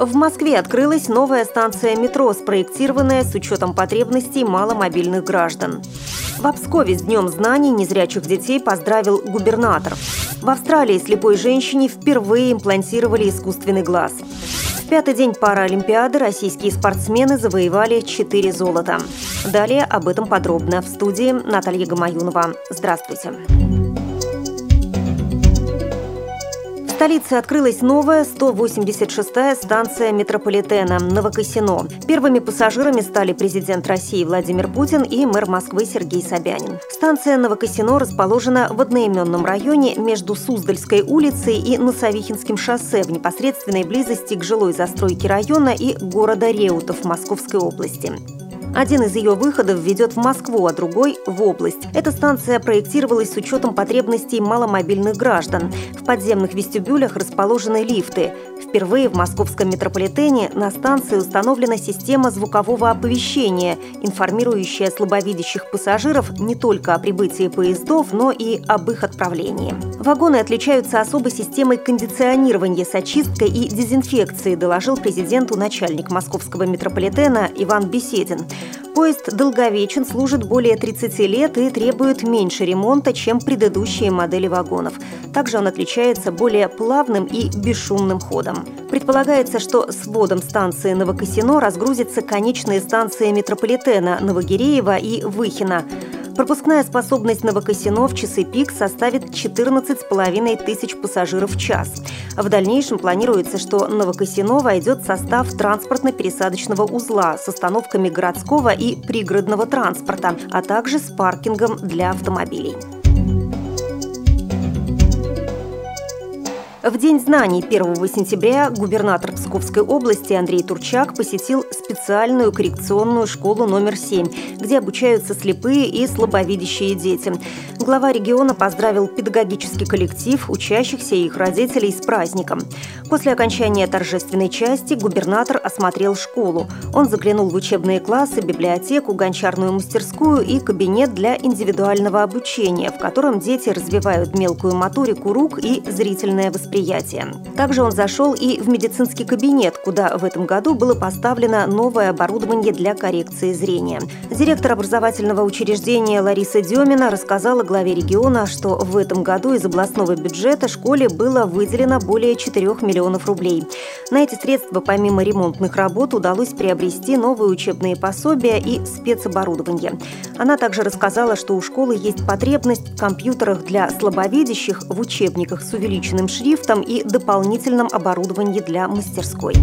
В Москве открылась новая станция метро, спроектированная с учетом потребностей маломобильных граждан. В Обскове с Днем знаний незрячих детей поздравил губернатор. В Австралии слепой женщине впервые имплантировали искусственный глаз. В пятый день Паралимпиады российские спортсмены завоевали 4 золота. Далее об этом подробно в студии Наталья Гамаюнова. Здравствуйте. В столице открылась новая 186-я станция метрополитена Новокосино. Первыми пассажирами стали президент России Владимир Путин и мэр Москвы Сергей Собянин. Станция Новокосино расположена в одноименном районе между Суздальской улицей и Носовихинским шоссе в непосредственной близости к жилой застройке района и города Реутов Московской области. Один из ее выходов ведет в Москву, а другой – в область. Эта станция проектировалась с учетом потребностей маломобильных граждан. В подземных вестибюлях расположены лифты. Впервые в московском метрополитене на станции установлена система звукового оповещения, информирующая слабовидящих пассажиров не только о прибытии поездов, но и об их отправлении. Вагоны отличаются особой системой кондиционирования с очисткой и дезинфекцией, доложил президенту начальник московского метрополитена Иван Беседин. Поезд долговечен, служит более 30 лет и требует меньше ремонта, чем предыдущие модели вагонов. Также он отличается более плавным и бесшумным ходом. Предполагается, что с вводом станции Новокосино разгрузятся конечные станции метрополитена Новогиреева и Выхина. Пропускная способность Новокосино в часы пик составит 14,5 тысяч пассажиров в час. В дальнейшем планируется, что Новокосино войдет в состав транспортно-пересадочного узла с остановками городского и пригородного транспорта, а также с паркингом для автомобилей. В День знаний 1 сентября губернатор Псковской области Андрей Турчак посетил специальную коррекционную школу номер 7, где обучаются слепые и слабовидящие дети. Глава региона поздравил педагогический коллектив, учащихся и их родителей с праздником. После окончания торжественной части губернатор осмотрел школу. Он заглянул в учебные классы, библиотеку, гончарную мастерскую и кабинет для индивидуального обучения, в котором дети развивают мелкую моторику рук и зрительное восприятие предприятия. Также он зашел и в медицинский кабинет, куда в этом году было поставлено новое оборудование для коррекции зрения. Директор образовательного учреждения Лариса Демина рассказала главе региона, что в этом году из областного бюджета школе было выделено более 4 миллионов рублей. На эти средства помимо ремонтных работ удалось приобрести новые учебные пособия и спецоборудование. Она также рассказала, что у школы есть потребность в компьютерах для слабовидящих в учебниках с увеличенным шрифтом лифтом и дополнительном оборудовании для мастерской.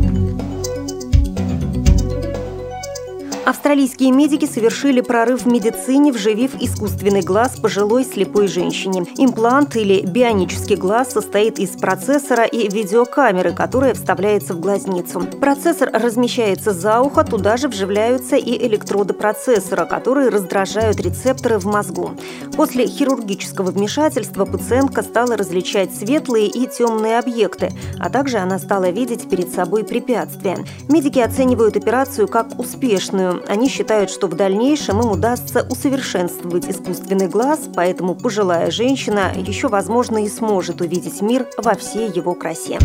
Австралийские медики совершили прорыв в медицине, вживив искусственный глаз пожилой слепой женщине. Имплант или бионический глаз состоит из процессора и видеокамеры, которая вставляется в глазницу. Процессор размещается за ухо, туда же вживляются и электроды процессора, которые раздражают рецепторы в мозгу. После хирургического вмешательства пациентка стала различать светлые и темные объекты, а также она стала видеть перед собой препятствия. Медики оценивают операцию как успешную. Они считают, что в дальнейшем им удастся усовершенствовать искусственный глаз, поэтому пожилая женщина еще, возможно, и сможет увидеть мир во всей его красе.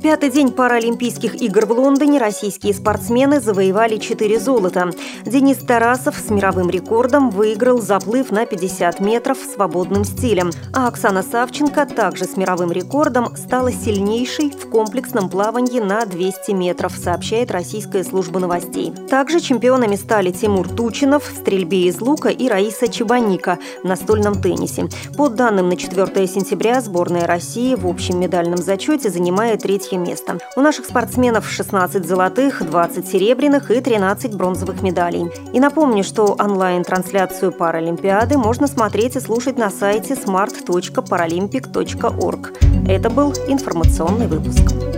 Пятый день Паралимпийских игр в Лондоне российские спортсмены завоевали 4 золота. Денис Тарасов с мировым рекордом выиграл заплыв на 50 метров свободным стилем. А Оксана Савченко также с мировым рекордом стала сильнейшей в комплексном плавании на 200 метров, сообщает российская служба новостей. Также чемпионами стали Тимур Тучинов в стрельбе из лука и Раиса Чебаника в настольном теннисе. По данным на 4 сентября сборная России в общем медальном зачете занимает третье третье место. У наших спортсменов 16 золотых, 20 серебряных и 13 бронзовых медалей. И напомню, что онлайн-трансляцию Паралимпиады можно смотреть и слушать на сайте smart.paralympic.org. Это был информационный выпуск.